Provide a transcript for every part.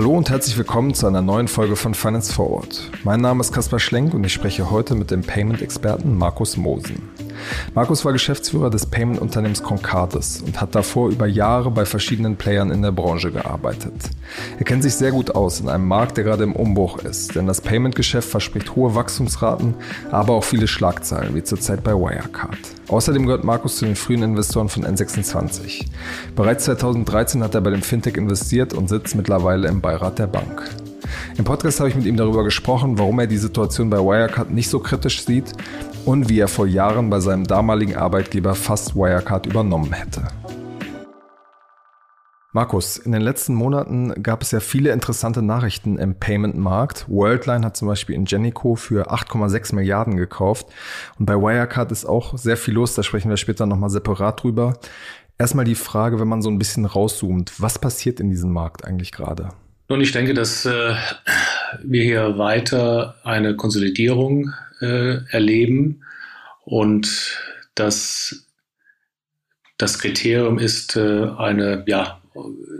Hallo und herzlich willkommen zu einer neuen Folge von Finance Forward. Mein Name ist Kaspar Schlenk und ich spreche heute mit dem Payment-Experten Markus Mosen. Markus war Geschäftsführer des Payment-Unternehmens Concardis und hat davor über Jahre bei verschiedenen Playern in der Branche gearbeitet. Er kennt sich sehr gut aus in einem Markt, der gerade im Umbruch ist, denn das Payment-Geschäft verspricht hohe Wachstumsraten, aber auch viele Schlagzeilen, wie zurzeit bei Wirecard. Außerdem gehört Markus zu den frühen Investoren von N26. Bereits 2013 hat er bei dem Fintech investiert und sitzt mittlerweile im Beirat der Bank. Im Podcast habe ich mit ihm darüber gesprochen, warum er die Situation bei Wirecard nicht so kritisch sieht und wie er vor Jahren bei seinem damaligen Arbeitgeber fast Wirecard übernommen hätte. Markus, in den letzten Monaten gab es ja viele interessante Nachrichten im Payment-Markt. Worldline hat zum Beispiel Ingenico für 8,6 Milliarden gekauft. Und bei Wirecard ist auch sehr viel los, da sprechen wir später nochmal separat drüber. Erstmal die Frage, wenn man so ein bisschen rauszoomt, was passiert in diesem Markt eigentlich gerade? Nun, ich denke, dass äh, wir hier weiter eine Konsolidierung äh, erleben und dass das Kriterium ist, äh, eine, ja,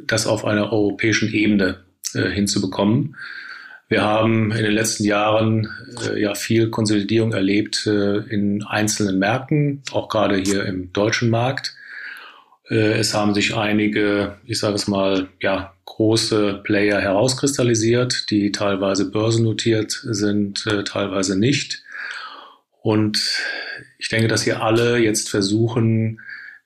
das auf einer europäischen Ebene äh, hinzubekommen. Wir haben in den letzten Jahren äh, ja viel Konsolidierung erlebt äh, in einzelnen Märkten, auch gerade hier im deutschen Markt. Äh, es haben sich einige, ich sage es mal, ja, große Player herauskristallisiert, die teilweise börsennotiert sind, äh, teilweise nicht. Und ich denke, dass hier alle jetzt versuchen,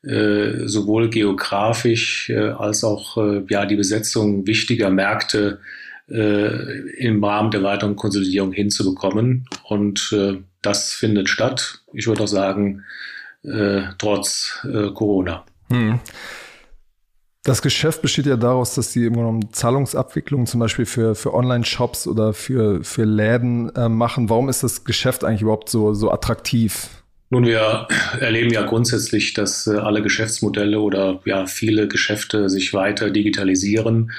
äh, sowohl geografisch als auch ja, die Besetzung wichtiger Märkte im Rahmen der weiteren Konsolidierung hinzubekommen. Und das findet statt. Ich würde auch sagen, trotz Corona. Hm. Das Geschäft besteht ja daraus, dass sie im Grunde genommen Zahlungsabwicklungen zum Beispiel für, für Online-Shops oder für, für Läden äh, machen. Warum ist das Geschäft eigentlich überhaupt so, so attraktiv? Nun, wir erleben ja grundsätzlich, dass äh, alle Geschäftsmodelle oder ja viele Geschäfte sich weiter digitalisieren.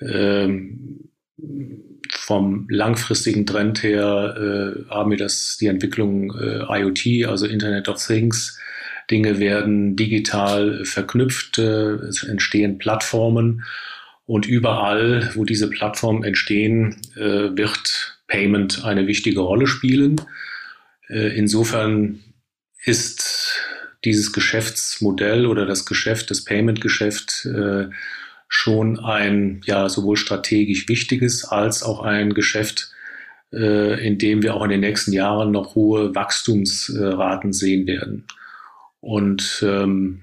Ähm, vom langfristigen Trend her äh, haben wir das, die Entwicklung äh, IoT, also Internet of Things, Dinge werden digital verknüpft, äh, es entstehen Plattformen und überall, wo diese Plattformen entstehen, äh, wird Payment eine wichtige Rolle spielen. Äh, insofern ist dieses Geschäftsmodell oder das Geschäft, das Payment-Geschäft schon ein ja sowohl strategisch wichtiges als auch ein Geschäft, in dem wir auch in den nächsten Jahren noch hohe Wachstumsraten sehen werden. Und ähm,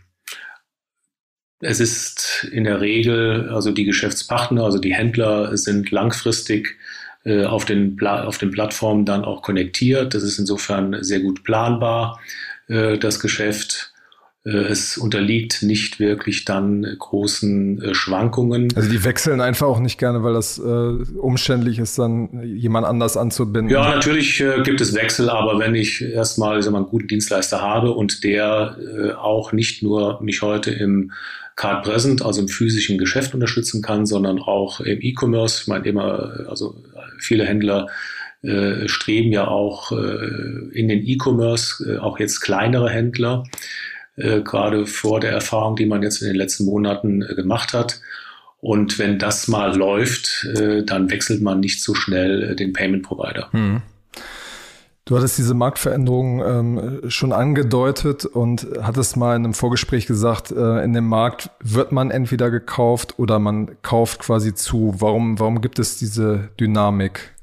es ist in der Regel, also die Geschäftspartner, also die Händler sind langfristig äh, auf, den auf den Plattformen dann auch konnektiert. Das ist insofern sehr gut planbar, äh, das Geschäft. Äh, es unterliegt nicht wirklich dann großen äh, Schwankungen. Also die wechseln einfach auch nicht gerne, weil das äh, umständlich ist, dann jemand anders anzubinden. Ja, natürlich äh, gibt es Wechsel, aber wenn ich erstmal ich einen guten Dienstleister habe und der äh, auch nicht nur mich heute im Card Present, also im physischen Geschäft unterstützen kann, sondern auch im E-Commerce. Ich meine immer, also viele Händler äh, streben ja auch in den E-Commerce, auch jetzt kleinere Händler äh, gerade vor der Erfahrung, die man jetzt in den letzten Monaten äh, gemacht hat. Und wenn das mal läuft, äh, dann wechselt man nicht so schnell äh, den Payment Provider. Hm. Du hattest diese Marktveränderung ähm, schon angedeutet und hattest mal in einem Vorgespräch gesagt, äh, in dem Markt wird man entweder gekauft oder man kauft quasi zu. Warum, warum gibt es diese Dynamik?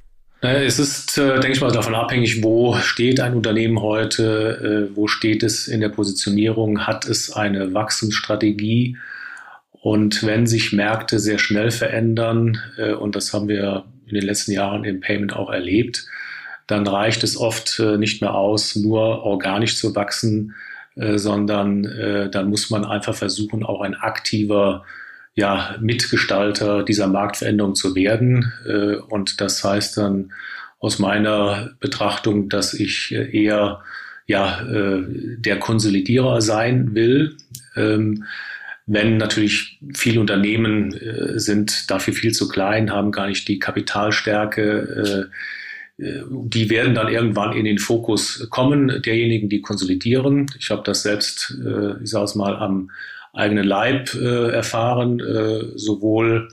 Es ist, äh, denke ich mal, davon abhängig, wo steht ein Unternehmen heute, äh, wo steht es in der Positionierung, hat es eine Wachstumsstrategie. Und wenn sich Märkte sehr schnell verändern, äh, und das haben wir in den letzten Jahren im Payment auch erlebt, dann reicht es oft nicht mehr aus, nur organisch zu wachsen, sondern dann muss man einfach versuchen, auch ein aktiver ja, Mitgestalter dieser Marktveränderung zu werden. Äh, und das heißt dann aus meiner Betrachtung, dass ich eher ja, äh, der Konsolidierer sein will. Ähm, wenn natürlich viele Unternehmen äh, sind dafür viel zu klein, haben gar nicht die Kapitalstärke, die werden dann irgendwann in den Fokus kommen, derjenigen, die konsolidieren. Ich habe das selbst, ich sage es mal, am eigenen Leib äh, erfahren, äh, sowohl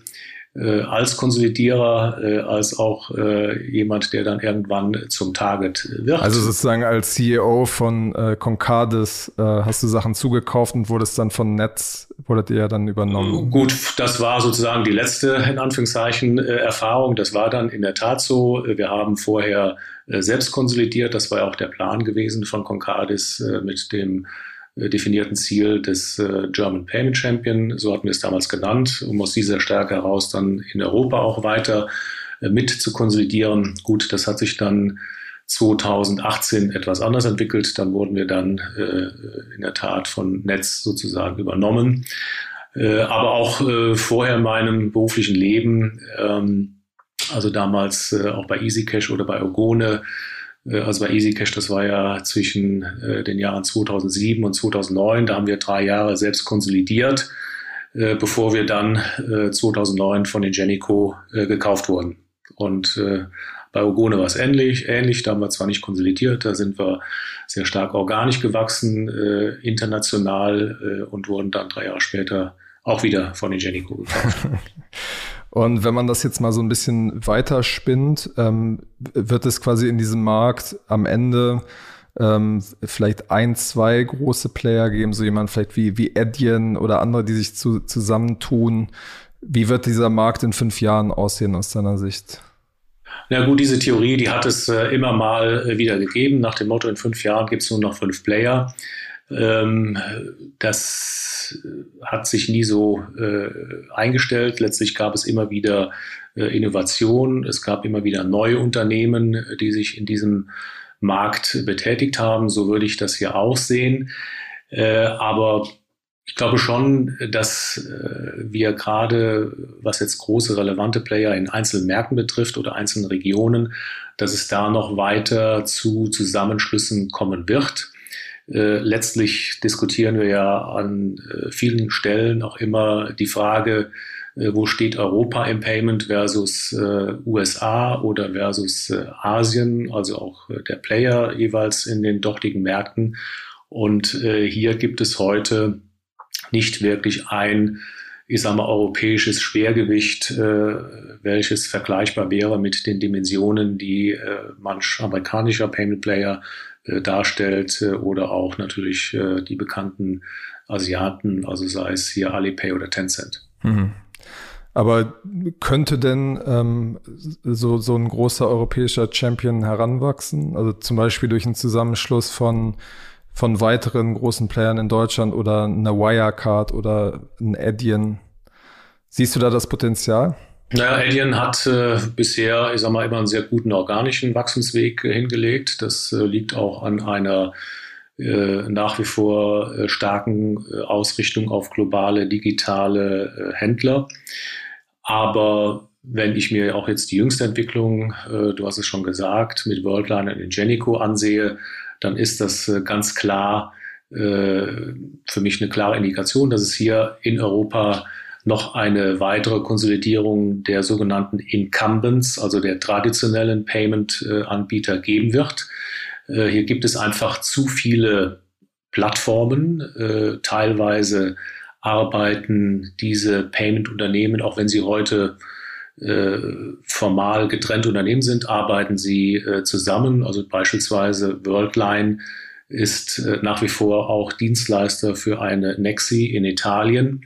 äh, als Konsolidierer, äh, als auch äh, jemand, der dann irgendwann zum Target wird. Also sozusagen als CEO von äh, Concardis äh, hast du Sachen zugekauft und wurdest dann von Netz, wurdet ihr dann übernommen? Gut, das war sozusagen die letzte, in Anführungszeichen, äh, Erfahrung. Das war dann in der Tat so. Wir haben vorher äh, selbst konsolidiert. Das war ja auch der Plan gewesen von Concardis äh, mit dem äh, definierten Ziel des äh, German Payment Champion, so hatten wir es damals genannt, um aus dieser Stärke heraus dann in Europa auch weiter äh, mit zu konsolidieren. Gut, das hat sich dann 2018 etwas anders entwickelt. Dann wurden wir dann in der Tat von Netz sozusagen übernommen. aber auch vorher in meinem beruflichen Leben, ähm, also damals auch bei EasyCash oder bei Ogone, äh, also bei EasyCash, das war ja zwischen äh, den Jahren 2007 und 2009. Da haben wir drei Jahre selbst konsolidiert, äh, bevor wir dann 2009 von Ingenico gekauft wurden. Und bei Ogone war es ähnlich, ähnlich. Da haben wir zwar nicht konsolidiert, da sind wir sehr stark organisch gewachsen, international und wurden dann drei Jahre später auch wieder von Ingenico gekauft. Und wenn man das jetzt mal so ein bisschen weiterspinnt, ähm, wird es quasi in diesem Markt am Ende ähm, vielleicht ein, zwei große Player geben, so jemand vielleicht wie, wie Adyen oder andere, die sich zu, zusammentun. Wie wird dieser Markt in fünf Jahren aussehen aus deiner Sicht? Na gut, diese Theorie, die hat es äh, immer mal äh, wieder gegeben. Nach dem Motto, in fünf Jahren gibt es nur noch fünf Player. Ähm, das hat sich nie so äh, eingestellt. Letztlich gab es immer wieder äh, Innovation. Es gab immer wieder neue Unternehmen, die sich in diesem Markt betätigt haben. So würde ich das hier auch sehen. Äh, aber ich glaube schon, dass äh, wir gerade, was jetzt große relevante Player in einzelnen Märkten betrifft oder einzelnen Regionen, dass es da noch weiter zu Zusammenschlüssen kommen wird. Äh, letztlich diskutieren wir ja an äh, vielen Stellen auch immer die Frage, äh, wo steht Europa im Payment versus äh, USA oder versus äh, Asien, also auch der Player jeweils in den dortigen Märkten. Und hier gibt es heute nicht wirklich ein, ich sage mal, europäisches Schwergewicht, welches vergleichbar wäre mit den Dimensionen, die manch amerikanischer Payment Player äh, darstellt äh, oder auch natürlich äh, die bekannten Asiaten, also sei es hier Alipay oder Tencent. Mhm. Aber könnte denn ähm, so, so ein großer europäischer Champion heranwachsen? Also zum Beispiel durch einen Zusammenschluss von, von weiteren großen Playern in Deutschland oder eine Wirecard oder ein Adyen. Siehst du da das Potenzial? Naja, Alien hat äh, bisher, ich sag mal, immer einen sehr guten organischen Wachstumsweg äh, hingelegt. Das äh, liegt auch an einer äh, nach wie vor äh, starken äh, Ausrichtung auf globale digitale Händler. Aber wenn ich mir auch jetzt die jüngste Entwicklung, du hast es schon gesagt, mit Worldline und Ingenico ansehe, dann ist das ganz klar für mich eine klare Indikation, dass es hier in Europa noch eine weitere Konsolidierung der sogenannten Incumbents, also der traditionellen Payment-Anbieter geben wird. Äh, hier gibt es einfach zu viele Plattformen. Äh, teilweise arbeiten diese Payment-Unternehmen, auch wenn sie heute äh, formal getrennt Unternehmen sind, arbeiten sie zusammen. Also beispielsweise Worldline ist nach wie vor auch Dienstleister für eine Nexi in Italien.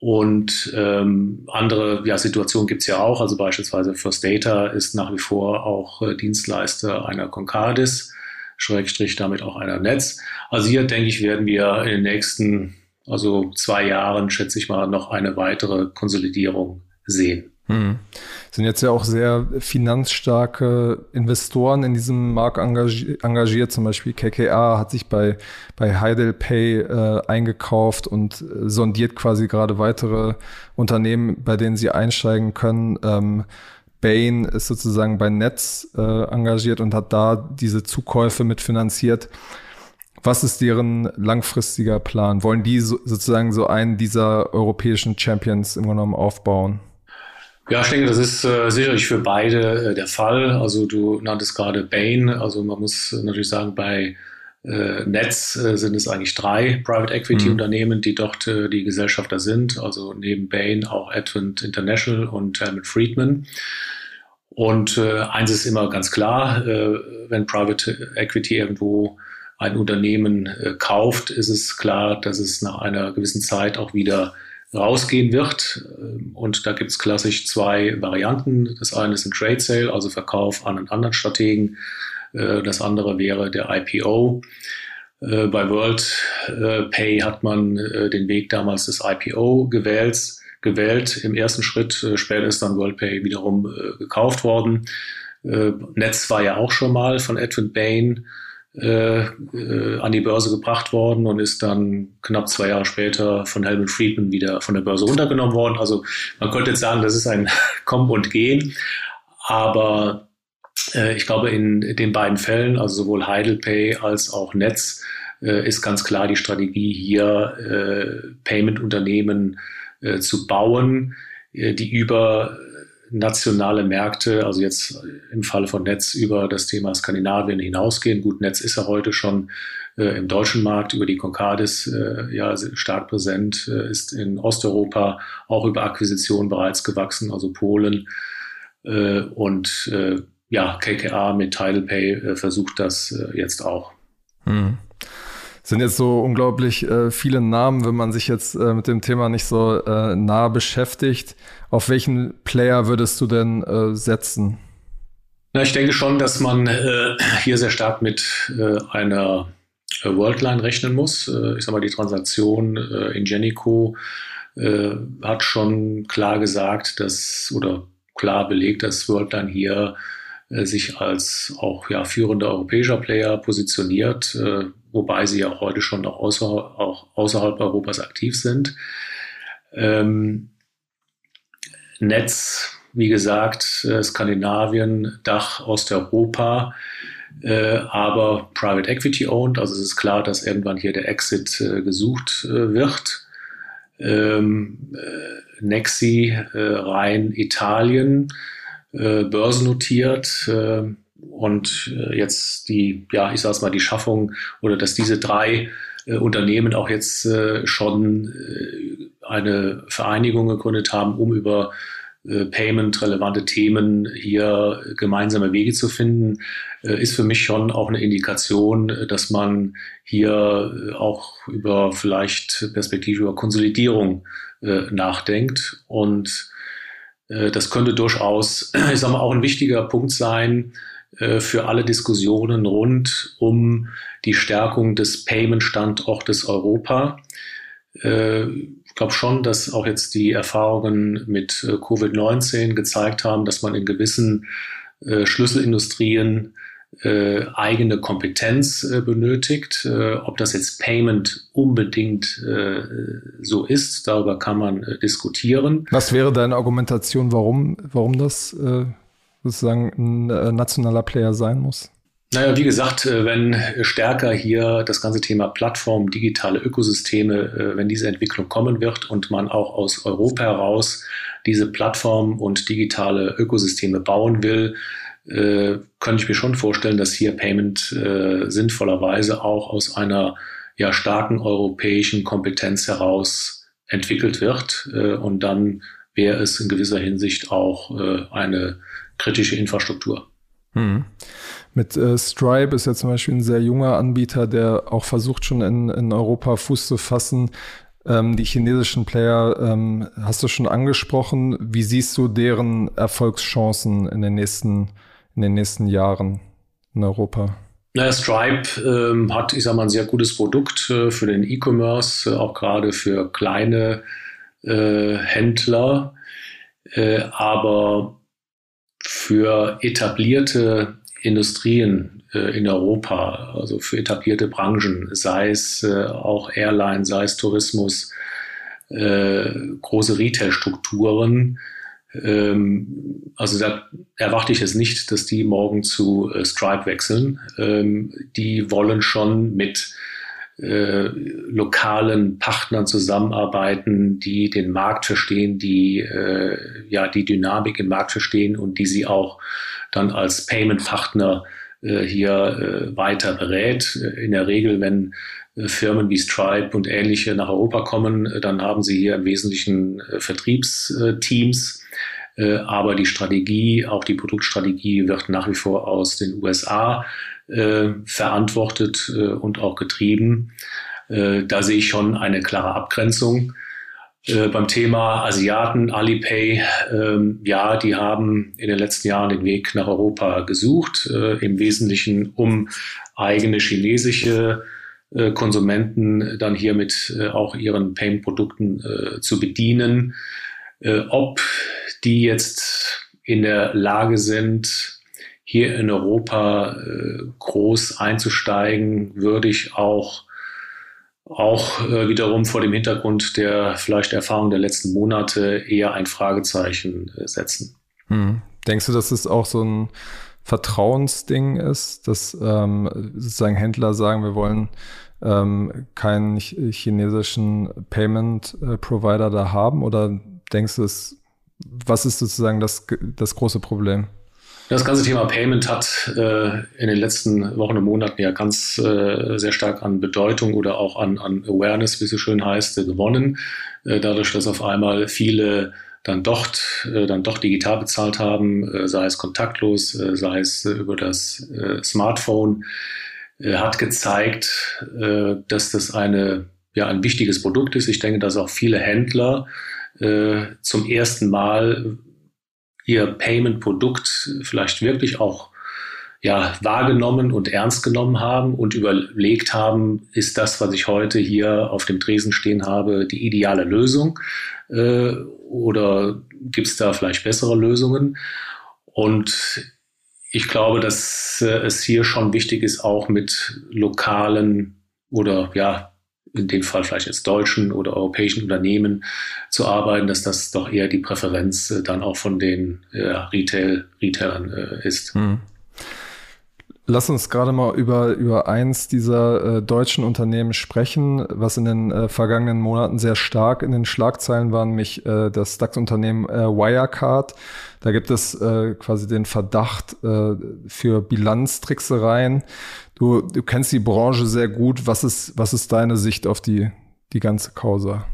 Und ähm, andere ja, Situationen gibt es ja auch. Also beispielsweise First Data ist nach wie vor auch äh, Dienstleister einer Concardis, Schrägstrich damit auch einer Netz. Also hier denke ich, werden wir in den nächsten, also zwei Jahren, schätze ich mal, noch eine weitere Konsolidierung sehen. Hm. Sind jetzt ja auch sehr finanzstarke Investoren in diesem Markt engagiert. engagiert. Zum Beispiel KKA hat sich bei, bei HeidelPay äh, eingekauft und äh, sondiert quasi gerade weitere Unternehmen, bei denen sie einsteigen können. Ähm, Bain ist sozusagen bei Netz äh, engagiert und hat da diese Zukäufe mitfinanziert. Was ist deren langfristiger Plan? Wollen die so, sozusagen so einen dieser europäischen Champions im Grunde genommen aufbauen? Ja, ich denke, das ist äh, sicherlich für beide äh, der Fall. Also du nanntest gerade Bain. Also man muss natürlich sagen, bei äh, Netz äh, sind es eigentlich drei Private Equity mhm. Unternehmen, die dort äh, die Gesellschafter sind. Also neben Bain auch Advent International und Helmut Friedman. Und äh, eins ist immer ganz klar, wenn Private Equity irgendwo ein Unternehmen kauft, ist es klar, dass es nach einer gewissen Zeit auch wieder rausgehen wird. Ähm, und da gibt es klassisch zwei Varianten. Das eine ist ein Trade Sale, also Verkauf an einen anderen Strategen. Äh, das andere wäre der IPO. Äh, bei World äh, Pay hat man den Weg damals des IPO gewählt. gewählt. Im ersten Schritt, später ist dann WorldPay wiederum gekauft worden. Netz war ja auch schon mal von Edwin Bain äh, äh, an die Börse gebracht worden und ist dann knapp zwei Jahre später von Helmut Friedman wieder von der Börse runtergenommen worden. Also man könnte jetzt sagen, das ist ein Kommen und Gehen. Aber äh, ich glaube, in den beiden Fällen, also sowohl Heidelpay als auch Netz, äh, ist ganz klar die Strategie hier, äh, Payment-Unternehmen zu bauen, die über nationale Märkte, also jetzt im Falle von Netz über das Thema Skandinavien hinausgehen. Gut, Netz ist ja heute schon äh, im deutschen Markt über die Concardis äh, ja stark präsent, äh, ist in Osteuropa auch über Akquisition bereits gewachsen, also Polen äh, und äh, ja, KKA mit TidalPay äh, versucht das jetzt auch. Hm sind jetzt so unglaublich äh, viele Namen, wenn man sich jetzt äh, mit dem Thema nicht so äh, nah beschäftigt. Auf welchen Player würdest du denn äh, setzen? Na, ich denke schon, dass man äh, hier sehr stark mit äh, einer Worldline rechnen muss. ich sage mal, die Transaktion in Genico hat schon klar gesagt, dass oder klar belegt, dass Worldline hier sich als auch ja, führender europäischer Player positioniert wobei sie ja heute schon auch, außer, auch außerhalb Europas aktiv sind. Ähm, Netz, wie gesagt, äh, Skandinavien, Dach, Osteuropa, äh, aber Private Equity owned. Also es ist klar, dass irgendwann hier der Exit äh, gesucht äh, wird. Ähm, äh, Nexi äh, rein Italien, börsennotiert und äh, jetzt die, ja, ich sag's mal, die Schaffung oder dass diese drei äh, Unternehmen auch jetzt äh, schon äh, eine Vereinigung gegründet haben, um über äh, Payment-relevante Themen hier gemeinsame Wege zu finden, äh, ist für mich schon auch eine Indikation, dass man hier äh, auch über vielleicht Perspektive über Konsolidierung äh, nachdenkt. Und äh, das könnte durchaus, ich sag mal, auch ein wichtiger Punkt sein, äh, für alle Diskussionen rund um die Stärkung des Payment-Standortes Europa. Äh, ich glaube schon, dass auch jetzt die Erfahrungen mit äh, Covid-19 gezeigt haben, dass man in gewissen Schlüsselindustrien eigene Kompetenz benötigt. ob das jetzt Payment unbedingt so ist, darüber kann man diskutieren. Was wäre deine Argumentation, warum, warum das sozusagen ein äh, nationaler Player sein muss? Naja, wie gesagt, äh, wenn stärker hier das ganze Thema Plattform, digitale Ökosysteme, äh, wenn diese Entwicklung kommen wird und man auch aus Europa heraus diese Plattform und digitale Ökosysteme bauen will, könnte ich mir schon vorstellen, dass hier Payment sinnvollerweise auch aus einer ja, starken europäischen Kompetenz heraus entwickelt wird. Und dann wäre es in gewisser Hinsicht auch eine kritische Infrastruktur. Hm. Mit äh, Stripe ist ja zum Beispiel ein sehr junger Anbieter, der auch versucht, schon in, in Europa Fuß zu fassen. Ähm, die chinesischen Player ähm, hast du schon angesprochen. Wie siehst du deren Erfolgschancen in den nächsten, in den nächsten Jahren in Europa? Naja, Stripe ähm, hat, ich sag mal, ein sehr gutes Produkt äh, für den E-Commerce, äh, auch gerade für kleine äh, Händler. Äh, aber für etablierte Industrien äh, in Europa, also für etablierte Branchen, sei es äh, auch Airline, sei es Tourismus, große Retail-Strukturen. Ähm, also da erwarte ich es nicht, dass die morgen zu äh, Stripe wechseln. Ähm, die wollen schon mit äh, lokalen Partnern zusammenarbeiten, die den Markt verstehen, die äh, ja die Dynamik im Markt verstehen und die sie auch dann als Payment-Partner hier weiter berät. In der Regel, wenn Firmen wie Stripe und ähnliche nach Europa kommen, dann haben sie hier im Wesentlichen Vertriebsteams. Aber die Strategie, auch die Produktstrategie wird nach wie vor aus den USA verantwortet und auch getrieben. Da sehe ich schon eine klare Abgrenzung. Äh, beim Thema Asiaten, Alipay, ähm, ja, die haben in den letzten Jahren den Weg nach Europa gesucht, äh, im Wesentlichen um eigene chinesische äh, Konsumenten dann hier mit äh, auch ihren Payment-Produkten äh, zu bedienen. Ob die jetzt in der Lage sind, hier in Europa groß einzusteigen, würde ich auch auch äh, wiederum vor dem Hintergrund der vielleicht Erfahrung der letzten Monate eher ein Fragezeichen äh, setzen. Hm. Denkst du, dass es auch so ein Vertrauensding ist, dass ähm, sozusagen Händler sagen, wir wollen ähm, keinen chinesischen Payment-Provider äh, da haben? Oder denkst du, was ist sozusagen das, das große Problem? Das ganze Thema Payment hat äh, in den letzten Wochen und Monaten ja ganz äh, sehr stark an Bedeutung oder auch an, an Awareness, wie es so schön heißt, äh, gewonnen. Äh, dadurch, dass auf einmal viele dann doch, äh, dann doch digital bezahlt haben, äh, sei es kontaktlos, sei es über das Smartphone, hat gezeigt, dass das eine, ja, ein wichtiges Produkt ist. Ich denke, dass auch viele Händler äh, zum ersten Mal ihr Payment-Produkt vielleicht wirklich auch ja, wahrgenommen und ernst genommen haben und überlegt haben, ist das, was ich heute hier auf dem Tresen stehen habe, die ideale Lösung äh, oder gibt es da vielleicht bessere Lösungen? Und ich glaube, dass äh, es hier schon wichtig ist, auch mit lokalen oder ja, in dem Fall vielleicht jetzt deutschen oder europäischen Unternehmen zu arbeiten, dass das doch eher die Präferenz äh, dann auch von den äh, Retail, Retailern äh, ist. Hm. Lass uns gerade mal über, über eins dieser äh, deutschen Unternehmen sprechen, was in den äh, vergangenen Monaten sehr stark in den Schlagzeilen war, nämlich äh, das DAX-Unternehmen äh, Wirecard. Da gibt es äh, quasi den Verdacht äh, für Bilanztricksereien. Du, du kennst die Branche sehr gut. Was ist, was ist deine Sicht auf die, die ganze Causa?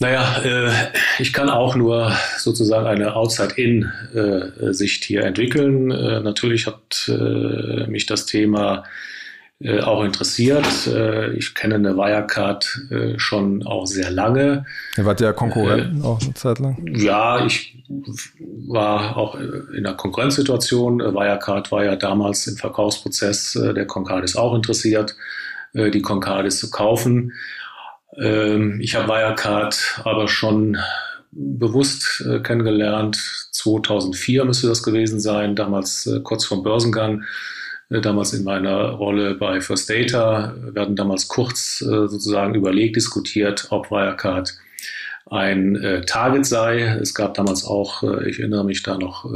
Naja, äh, ich kann auch nur sozusagen eine Outside-In-Sicht hier entwickeln. Äh, natürlich hat äh, mich das Thema äh, auch interessiert. Äh, ich kenne eine Wirecard äh, schon auch sehr lange. Ihr wart ja Konkurrenten auch eine Zeit lang. Ja, ich war auch in einer Konkurrenzsituation. Wirecard war ja damals im Verkaufsprozess der Concardis auch interessiert, die Concardis zu kaufen. Ähm, ich habe Wirecard aber schon bewusst äh, kennengelernt. 2004 müsste das gewesen sein, damals äh, kurz vorm Börsengang, äh, damals in meiner Rolle bei First Data. Hatten damals kurz sozusagen überlegt, diskutiert, ob Wirecard ein Target sei. Es gab damals auch, ich erinnere mich da noch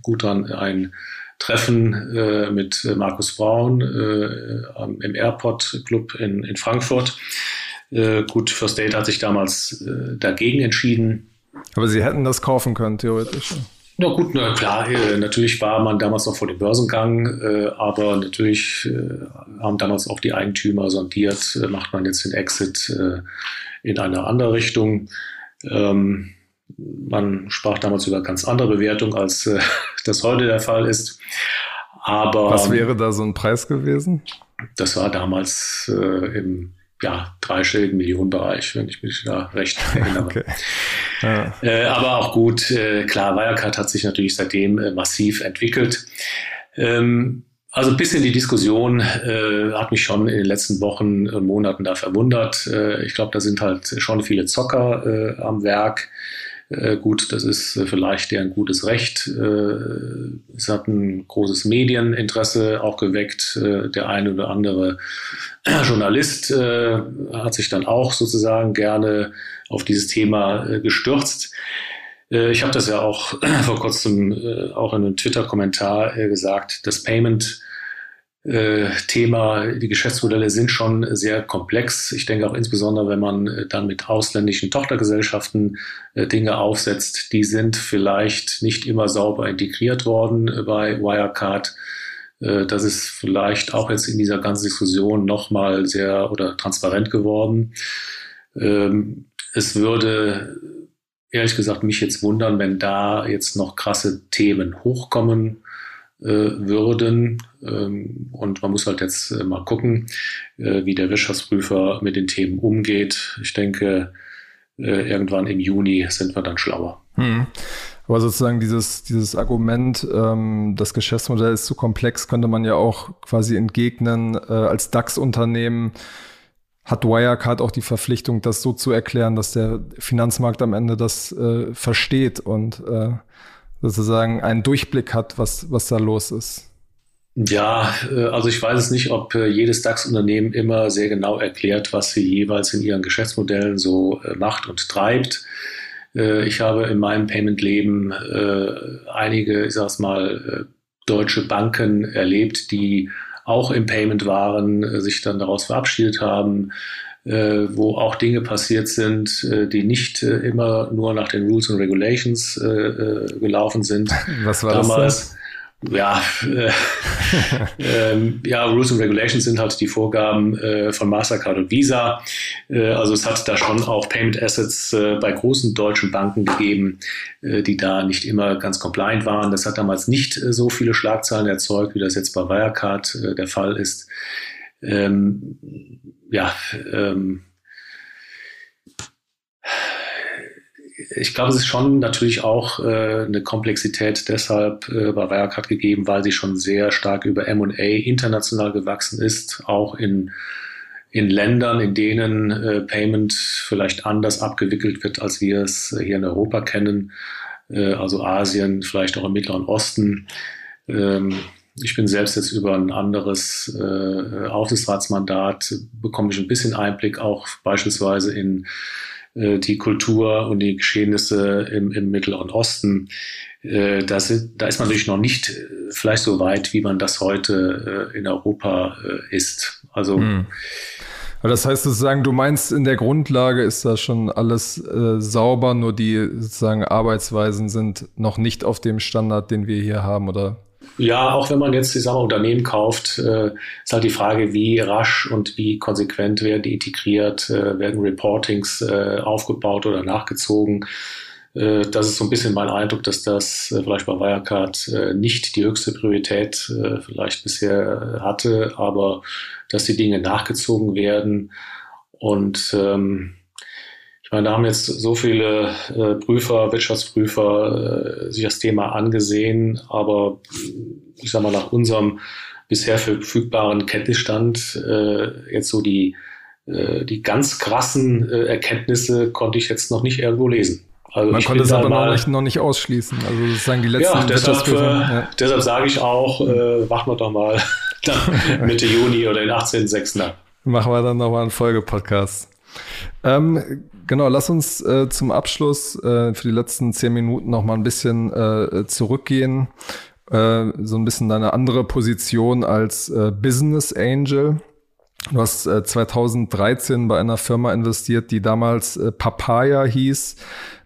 gut dran, ein Treffen mit Markus Braun im Airport Club in, in Frankfurt. Äh, gut, First Date hat sich damals äh, dagegen entschieden. Aber Sie hätten das kaufen können, theoretisch. Na gut, na klar, äh, natürlich war man damals noch vor dem Börsengang, äh, aber natürlich äh, haben damals auch die Eigentümer sondiert, äh, macht man jetzt den Exit in eine andere Richtung. Ähm, man sprach damals über ganz andere Bewertung, als das heute der Fall ist. Aber was wäre da so ein Preis gewesen? Das war damals im ja, dreistelligen Millionenbereich, wenn ich mich da recht erinnere. Okay. Ja. Äh, aber auch gut, äh, klar, Wirecard hat sich natürlich seitdem äh, massiv entwickelt. Ähm, also ein bisschen die Diskussion äh, hat mich schon in den letzten Wochen und Monaten da verwundert. Äh, ich glaube, da sind halt schon viele Zocker äh, am Werk. Äh, gut, das ist äh, vielleicht deren gutes Recht. Äh, es hat ein großes Medieninteresse auch geweckt. der eine oder andere Journalist hat sich dann auch sozusagen gerne auf dieses Thema gestürzt. Ich habe das ja auch vor kurzem auch in einem Twitter-Kommentar gesagt. Das Payment äh, Thema, die Geschäftsmodelle sind schon sehr komplex. Ich denke auch insbesondere, wenn man äh, dann mit ausländischen Tochtergesellschaften äh, Dinge aufsetzt, die sind vielleicht nicht immer sauber integriert worden bei Wirecard. Äh, das ist vielleicht auch jetzt in dieser ganzen Diskussion nochmal sehr oder transparent geworden. Ähm, es würde ehrlich gesagt mich jetzt wundern, wenn da jetzt noch krasse Themen hochkommen äh, würden. Ähm, und man muss halt jetzt äh, mal gucken, äh, wie der Wirtschaftsprüfer mit den Themen umgeht. Ich denke, äh, irgendwann im Juni sind wir dann schlauer. Hm. Aber sozusagen dieses, dieses Argument, ähm, das Geschäftsmodell ist zu komplex, könnte man ja auch quasi entgegnen äh, als DAX-Unternehmen hat Wirecard auch die Verpflichtung, das so zu erklären, dass der Finanzmarkt am Ende das äh, versteht und äh, sozusagen einen Durchblick hat, was, was da los ist. Ja, äh, also ich weiß es nicht, ob äh, jedes DAX-Unternehmen immer sehr genau erklärt, was sie jeweils in ihren Geschäftsmodellen so äh, macht und treibt. Ich habe in meinem Payment-Leben einige, ich sag's mal, deutsche Banken erlebt, die auch im Payment waren, sich dann daraus verabschiedet haben, wo auch Dinge passiert sind, die nicht immer nur nach den Rules and Regulations gelaufen sind. Was war Damals, das? Ja, äh, äh, ja, Rules and Regulations sind halt die Vorgaben äh, von Mastercard und Visa. Äh, also es hat da schon auch Payment Assets äh, bei großen deutschen Banken gegeben, äh, die da nicht immer ganz compliant waren. Das hat damals nicht so viele Schlagzeilen erzeugt, wie das jetzt bei Wirecard der Fall ist. Ähm, ja, ähm, ich glaube, es ist schon natürlich auch äh, eine Komplexität deshalb äh, bei Wirecard gegeben, weil sie schon sehr stark über M&A international gewachsen ist, auch in, in Ländern, in denen äh, Payment vielleicht anders abgewickelt wird, als wir es hier in Europa kennen, äh, also Asien, vielleicht auch im Mittleren Osten. Ähm, ich bin selbst jetzt über ein anderes äh, Aufsichtsratsmandat, bekomme ich ein bisschen Einblick auch beispielsweise in äh, die Kultur und die Geschehnisse im, im Mittleren Osten. Äh, da, sind, da ist man natürlich noch nicht äh, vielleicht so weit, wie man das heute in Europa ist. Also hm. Das heißt sozusagen, du meinst, in der Grundlage ist da schon alles äh, sauber, nur die sozusagen Arbeitsweisen sind noch nicht auf dem Standard, den wir hier haben, oder? Ja, auch wenn man jetzt, ich sag mal, Unternehmen kauft, äh, ist halt die Frage, wie rasch und wie konsequent werden die integriert, äh, werden Reportings äh, aufgebaut oder nachgezogen. Äh, das ist so ein bisschen mein Eindruck, dass das äh, vielleicht bei Wirecard äh, nicht die höchste Priorität vielleicht bisher hatte, aber dass die Dinge nachgezogen werden und ähm, meine, da haben jetzt so viele äh, Prüfer, Wirtschaftsprüfer äh, sich das Thema angesehen, aber ich sage mal, nach unserem bisher verfügbaren Kenntnisstand äh, jetzt so die, äh, die ganz krassen äh, Erkenntnisse konnte ich jetzt noch nicht irgendwo lesen. Also Man konnte es aber noch, nicht, noch nicht ausschließen. Also sozusagen die letzten ja, deshalb, äh, ja. deshalb sage ich auch, äh, warten wir doch mal Mitte Juni oder den 18.06. Machen wir dann nochmal einen Folgepodcast. Ähm, genau, lass uns äh, zum Abschluss äh, für die letzten zehn Minuten noch mal ein bisschen äh, zurückgehen. Äh, so ein bisschen deine andere Position als äh, Business Angel. Du hast äh, 2013 bei einer Firma investiert, die damals äh, Papaya hieß,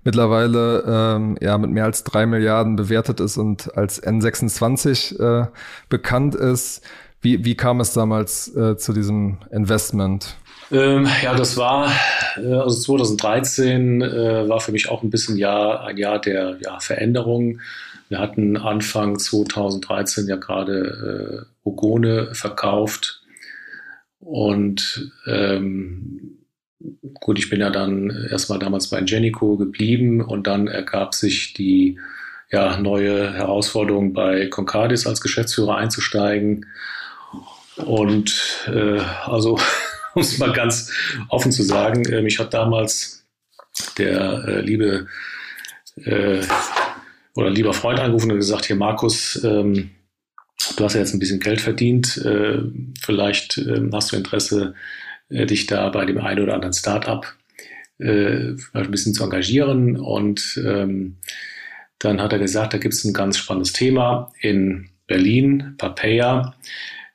mittlerweile ähm, ja mit mehr als drei Milliarden bewertet ist und als N26 äh, bekannt ist. Wie, wie kam es damals äh, zu diesem Investment? Ähm, ja, das war, äh, also 2013 äh, war für mich auch ein bisschen Jahr, ein Jahr der ja, Veränderung. Wir hatten Anfang 2013 ja gerade äh, Ogone verkauft und ähm, gut, ich bin ja dann erstmal damals bei Ingenico geblieben und dann ergab sich die ja, neue Herausforderung bei Concardis als Geschäftsführer einzusteigen. Und äh, also um es mal ganz offen zu sagen. Äh, mich hat damals der äh, liebe äh, oder lieber Freund angerufen und gesagt, hier Markus, ähm, du hast ja jetzt ein bisschen Geld verdient, äh, vielleicht ähm, hast du Interesse, äh, dich da bei dem einen oder anderen Startup äh, ein bisschen zu engagieren. Und ähm, dann hat er gesagt, da gibt es ein ganz spannendes Thema in Berlin, Papaya.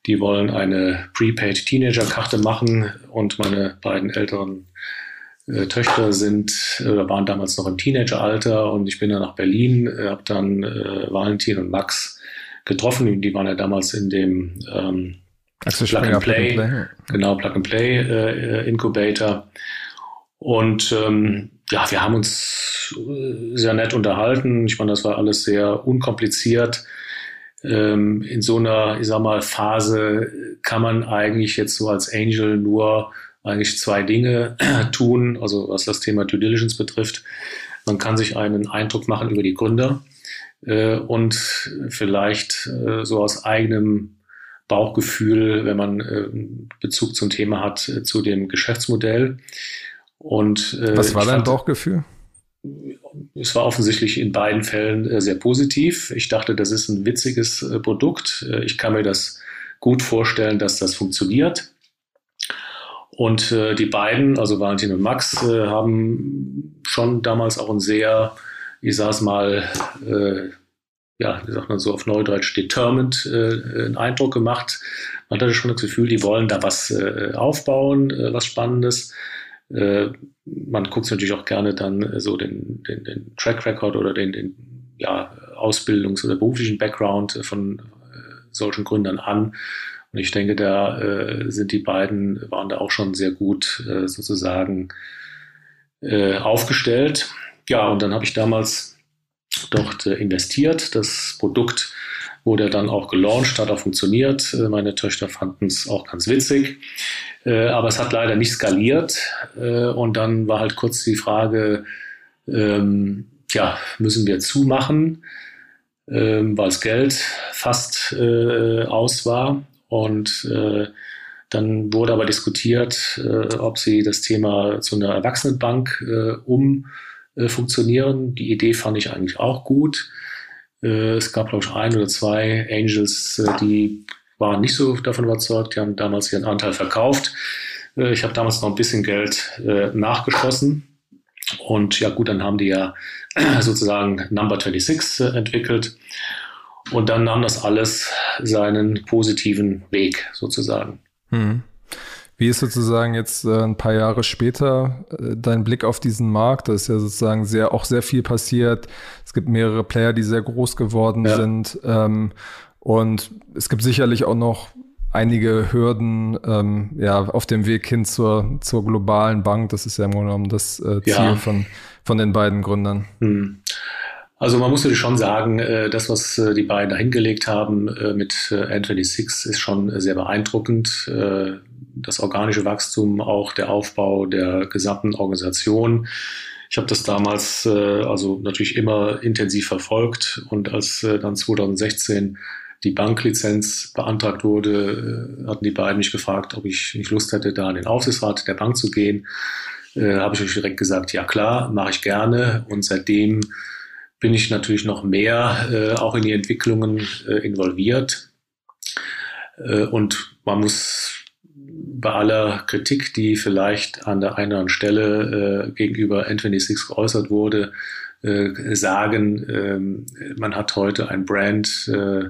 Die wollen eine Prepaid Teenager-Karte machen und meine beiden älteren äh, Töchter sind äh, waren damals noch im Teenageralter und ich bin dann nach Berlin, äh, habe dann äh, Valentin und Max getroffen. Die waren ja damals in dem ähm, Plug and Play, Plug and Play. genau Plug and Play äh, Incubator. Und ähm, ja, wir haben uns äh, sehr nett unterhalten. Ich meine, das war alles sehr unkompliziert. Ähm, in so einer, ich sag mal, Phase kann man eigentlich jetzt so als Angel nur eigentlich zwei Dinge tun, also was das Thema Due Diligence betrifft. Man kann sich einen Eindruck machen über die Gründer äh, und vielleicht äh, so aus eigenem Bauchgefühl, wenn man äh, Bezug zum Thema hat, äh, zu dem Geschäftsmodell. Und, äh, Was war dein Bauchgefühl? Es war offensichtlich in beiden Fällen äh, sehr positiv. Ich dachte, das ist ein witziges äh, Produkt. Äh, ich kann mir das gut vorstellen, dass das funktioniert. Und die beiden, also Valentin und Max, haben schon damals auch ein sehr, ich sag es mal, ja, wie sagt man so auf Neudeutsch, determined einen Eindruck gemacht. Man hatte schon das Gefühl, die wollen da was aufbauen, was Spannendes. Äh, man guckt natürlich auch gerne dann äh, so den, den, den Track Record oder den, den ja, Ausbildungs- oder beruflichen Background von äh, solchen Gründern an. Und ich denke, da äh, sind die beiden, waren da auch schon sehr gut äh, sozusagen äh, aufgestellt. Ja, und dann habe ich damals dort investiert. Das Produkt wurde dann auch gelauncht, hat auch funktioniert. Äh, meine Töchter fanden es auch ganz witzig. Äh, aber es hat leider nicht skaliert. Äh, und dann war halt kurz die Frage, ähm, ja, müssen wir zumachen, ähm, weil das Geld fast aus war. Und dann wurde aber diskutiert, ob sie das Thema zu einer Erwachsenenbank umfunktionieren. Die Idee fand ich eigentlich auch gut. Es gab, glaube ich, ein oder zwei Angels, die waren nicht so davon überzeugt. Die haben damals ihren Anteil verkauft. Äh, ich habe damals noch ein bisschen Geld äh, nachgeschossen. Und ja gut, dann haben die ja sozusagen Number 26 äh, entwickelt. Und dann nahm das alles seinen positiven Weg sozusagen. Hm. Wie ist sozusagen jetzt äh, ein paar Jahre später äh, dein Blick auf diesen Markt? Da ist ja sozusagen sehr, auch sehr viel passiert. Es gibt mehrere Player, die sehr groß geworden ja. sind. Ähm, und es gibt sicherlich auch noch einige Hürden ähm, ja, auf dem Weg hin zur, zur globalen Bank. Das ist ja im Grunde genommen das äh, Ziel ja. von, von den beiden Gründern. Hm. Also man muss natürlich schon sagen, äh, das, was äh, die beiden da hingelegt haben äh, mit N26, ist schon sehr beeindruckend. Das organische Wachstum, auch der Aufbau der gesamten Organisation. Ich habe das damals also natürlich immer intensiv verfolgt und als dann 2016 die Banklizenz beantragt wurde, äh, hatten die beiden mich gefragt, ob ich nicht Lust hätte, da in den Aufsichtsrat der Bank zu gehen. Äh, Habe ich euch direkt gesagt, ja klar, mache ich gerne. Und seitdem bin ich natürlich noch mehr äh, auch in die Entwicklungen äh, involviert. Äh, und man muss bei aller Kritik, die vielleicht an der einen oder anderen Stelle äh, gegenüber N26 geäußert wurde, äh, sagen, ähm, man hat heute ein Brand, äh,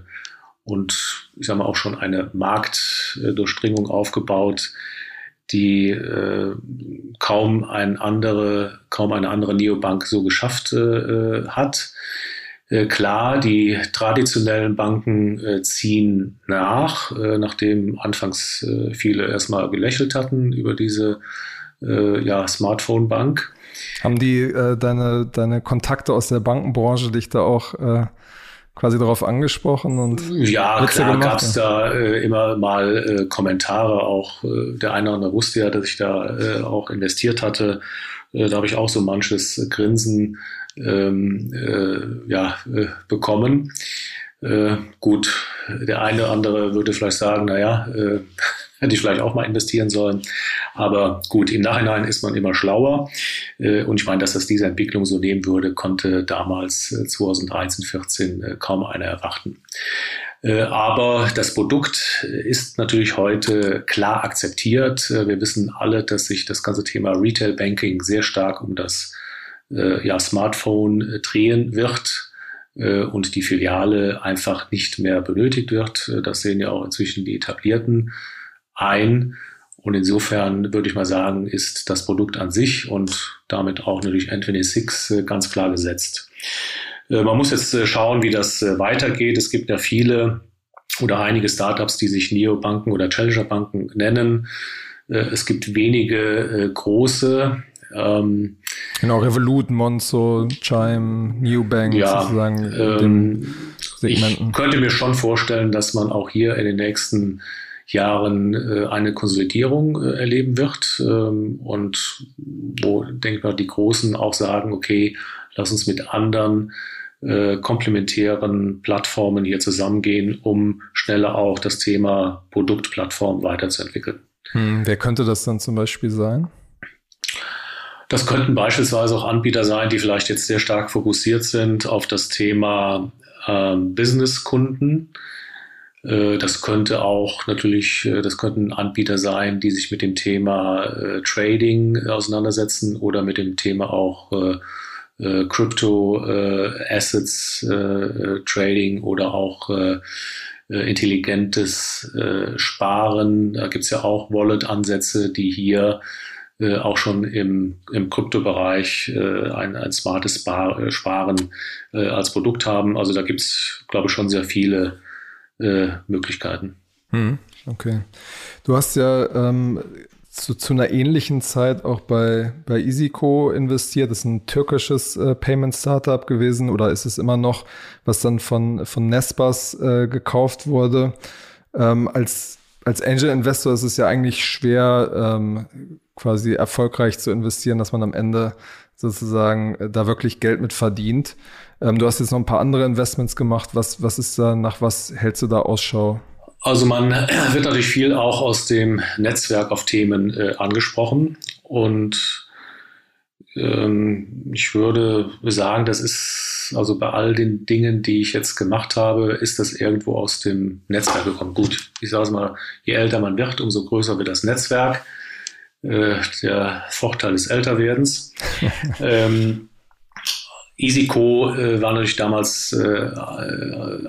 und ich sage mal auch schon eine Marktdurchdringung aufgebaut, die äh, kaum ein andere, kaum eine andere Neobank so geschafft äh, hat. Äh, klar, die traditionellen Banken äh, ziehen nach, äh, nachdem anfangs äh, viele erstmal gelächelt hatten über diese ja, Smartphone-Bank. Haben die deine, deine Kontakte aus der Bankenbranche dich da auch quasi darauf angesprochen und ja Witze klar gab es da äh, immer mal äh, Kommentare. Auch äh, der eine oder andere wusste ja dass ich da äh, auch investiert hatte äh, da habe ich auch so manches Grinsen ähm, äh, ja bekommen gut der eine oder andere würde vielleicht sagen naja hätte ich vielleicht auch mal investieren sollen. Aber gut, im Nachhinein ist man immer schlauer. Äh, und ich meine, dass das diese Entwicklung so nehmen würde, konnte damals 2013, äh, 14 äh, kaum einer erwarten. Aber das Produkt ist natürlich heute klar akzeptiert. Wir wissen alle, dass sich das ganze Thema Retail Banking sehr stark um das ja, Smartphone drehen wird und die Filiale einfach nicht mehr benötigt wird. Das sehen ja auch inzwischen die etablierten ein. Und insofern würde ich mal sagen, ist das Produkt an sich und damit auch natürlich N26 äh, ganz klar gesetzt. Äh, man muss jetzt äh, schauen, wie das äh, weitergeht. Es gibt ja viele oder einige Startups, die sich Neobanken oder Challenger-Banken nennen. Es gibt wenige große. Ähm, genau, Revolut, Monzo, Chime, Newbank ja, sozusagen. Ähm, ich könnte mir schon vorstellen, dass man auch hier in den nächsten Jahren äh, eine Konsolidierung äh, erleben wird ähm, und wo, denke ich die Großen auch sagen, okay, lass uns mit anderen äh, komplementären Plattformen hier zusammengehen, um schneller auch das Thema Produktplattform weiterzuentwickeln. Hm, wer könnte das dann zum Beispiel sein? Das könnten beispielsweise auch Anbieter sein, die vielleicht jetzt sehr stark fokussiert sind auf das Thema äh, Business-Kunden. Äh, das könnte auch natürlich, äh, das könnten Anbieter sein, die sich mit dem Thema äh, Trading auseinandersetzen oder mit dem Thema auch äh, äh, Crypto äh, Assets Trading oder auch intelligentes Sparen. Da gibt es ja auch Wallet-Ansätze, die hier auch schon im, im Kryptobereich ein, ein smartes Sparen als Produkt haben. Also da gibt es, glaube ich, schon sehr viele äh, Möglichkeiten. Hm, okay. Du hast ja ähm, zu, zu, einer ähnlichen Zeit auch bei, bei EasyCo investiert. Das ist ein türkisches äh, Payment-Startup gewesen oder ist es immer noch, was dann von, von Nespas äh, gekauft wurde. Ähm, als, als Angel Investor ist es ja eigentlich schwer, ähm, quasi erfolgreich zu investieren, dass man am Ende sozusagen äh, da wirklich Geld mit verdient. Ähm, du hast jetzt noch ein paar andere Investments gemacht. Was, was ist da, nach was hältst du da Ausschau? Also man wird natürlich viel auch aus dem Netzwerk auf Themen äh, angesprochen und ähm, ich würde sagen, das ist also bei all den Dingen, die ich jetzt gemacht habe, ist das irgendwo aus dem Netzwerk gekommen. Gut, ich sage es mal, je älter man wird, umso größer wird das Netzwerk. Äh, der Vorteil des Älterwerdens. ähm, EasyCo äh, war natürlich damals äh,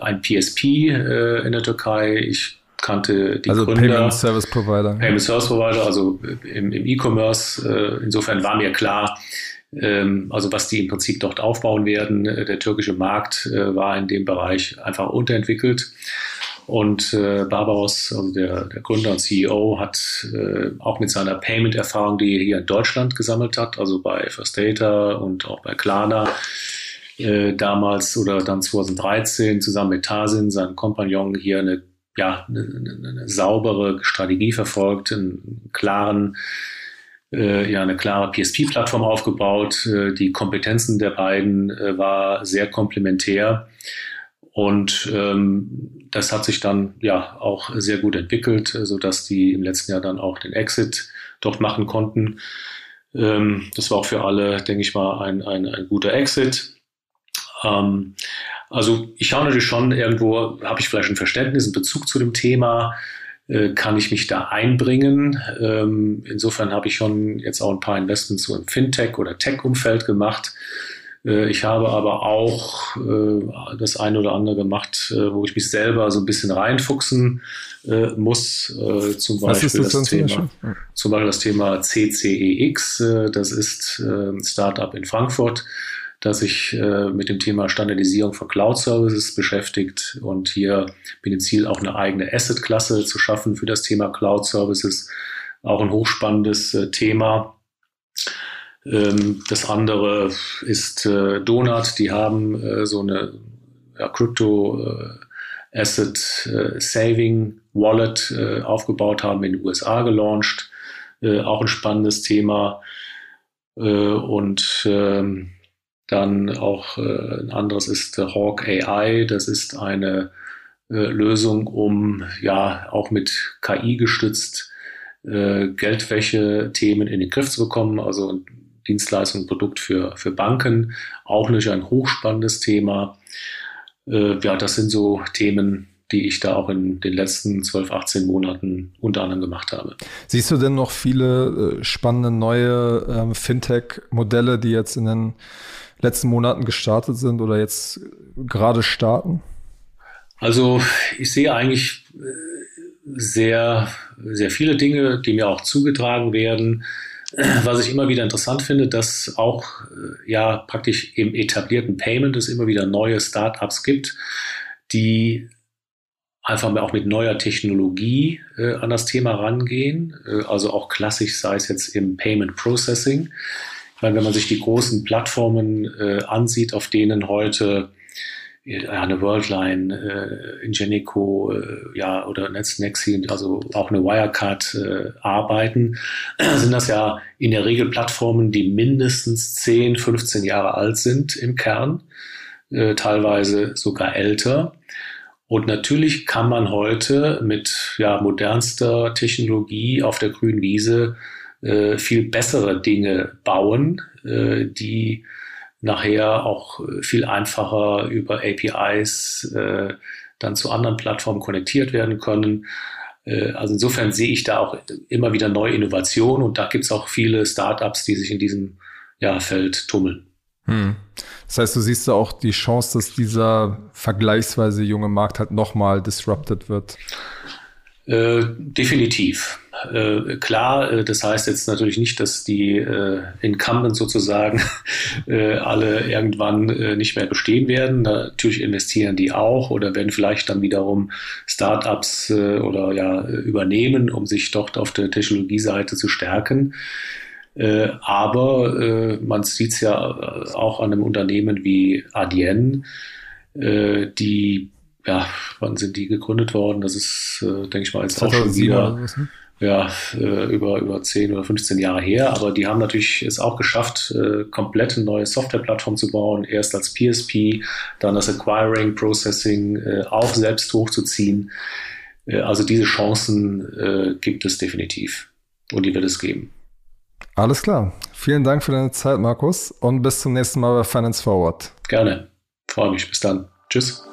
ein PSP äh, in der Türkei. Ich kannte die also Gründer. Payment Service Provider. Payment Service Provider, also im, im E-Commerce. Äh, insofern war mir klar, ähm, also was die im Prinzip dort aufbauen werden. Äh, der türkische Markt äh, war in dem Bereich einfach unterentwickelt. Und äh, Barbaros, also der, der Gründer und CEO, hat äh, auch mit seiner Payment-Erfahrung, die er hier in Deutschland gesammelt hat, also bei First Data und auch bei Klarna, äh, damals oder dann 2013 zusammen mit Tasin, seinem Kompagnon, hier eine, ja, eine, eine saubere Strategie verfolgt, einen klaren äh, ja eine klare PSP-Plattform aufgebaut. Äh, die Kompetenzen der beiden äh, war sehr komplementär. Und ähm, das hat sich dann ja auch sehr gut entwickelt, so dass die im letzten Jahr dann auch den Exit dort machen konnten. Ähm, das war auch für alle, denke ich mal, ein, ein, ein guter Exit. Ähm, also ich schaue natürlich schon irgendwo, habe ich vielleicht ein Verständnis, einen Bezug zu dem Thema, äh, kann ich mich da einbringen. Ähm, insofern habe ich schon jetzt auch ein paar Investments so im Fintech- oder Tech-Umfeld gemacht äh, ich habe aber auch äh, das eine oder andere gemacht, äh, wo ich mich selber so ein bisschen reinfuchsen äh, muss. Äh, zum Beispiel das, das Thema, zum Beispiel das Thema CCEX. Äh, das ist ein Startup in Frankfurt, das sich mit dem Thema Standardisierung von Cloud Services beschäftigt. Und hier bin dem Ziel, auch eine eigene Asset-Klasse zu schaffen für das Thema Cloud Services. Auch ein hochspannendes Thema. Ähm, das andere ist äh, Donut, die haben äh, so eine ja, Crypto äh, Asset Saving Wallet aufgebaut, haben in den USA gelauncht. Auch ein spannendes Thema. und ähm, dann auch ein anderes ist Hawk AI. Das ist eine Lösung, um ja auch mit KI gestützt Geldwäsche-Themen in den Griff zu bekommen. Also Dienstleistung, Produkt für, für Banken. Auch natürlich ein hochspannendes Thema. Äh, ja, das sind so Themen, die ich da auch in den letzten 12, 18 Monaten unter anderem gemacht habe. Siehst du denn noch viele äh, spannende neue ähm, Fintech-Modelle, die jetzt in den letzten Monaten gestartet sind oder jetzt gerade starten? Also ich sehe eigentlich äh, sehr, sehr viele Dinge, die mir auch zugetragen werden. Was ich immer wieder interessant finde, dass auch äh, ja praktisch im etablierten Payment es immer wieder neue Startups gibt, die einfach auch mit neuer Technologie äh, an das Thema rangehen. Äh, also auch klassisch, sei es jetzt im Payment Processing. Ich meine, wenn man sich die großen Plattformen äh, ansieht, auf denen heute eine Worldline, äh, Ingenico, äh, ja, oder Nexi, also auch eine Wirecard äh, arbeiten, sind das ja in der Regel Plattformen, die mindestens 10, 15 Jahre alt sind im Kern, äh, teilweise sogar älter. Und natürlich kann man heute mit ja, modernster Technologie auf der grünen Wiese äh, viel bessere Dinge bauen, äh, die nachher auch äh, viel einfacher über APIs äh, dann zu anderen Plattformen konnektiert werden können. Äh, also insofern sehe ich da auch immer wieder neue Innovationen und da gibt es auch viele Startups, die sich in diesem ja, Feld tummeln. Hm. Das heißt, du siehst da auch die Chance, dass dieser vergleichsweise junge Markt halt nochmal disrupted wird? Äh, definitiv. Äh, klar, äh, das heißt jetzt natürlich nicht, dass die äh, Incumbents sozusagen äh, alle irgendwann äh, nicht mehr bestehen werden. Natürlich investieren die auch oder werden vielleicht dann wiederum Startups oder ja übernehmen, um sich dort auf der Technologieseite zu stärken. Aber man sieht es ja auch an einem Unternehmen wie Adyen, die ja, wann sind die gegründet worden? Das ist, äh, denke ich mal, jetzt auch schon wieder was, ne? ja, äh, über, über 10 oder 15 Jahre her. Aber die haben natürlich es auch geschafft, äh, komplett eine neue Softwareplattform zu bauen. Erst als PSP, dann das Acquiring, Processing äh, auch selbst hochzuziehen. Äh, also diese Chancen äh, gibt es definitiv. Und die wird es geben. Alles klar. Vielen Dank für deine Zeit, Markus. Und bis zum nächsten Mal bei Finance Forward. Gerne. Freue mich. Bis dann. Tschüss.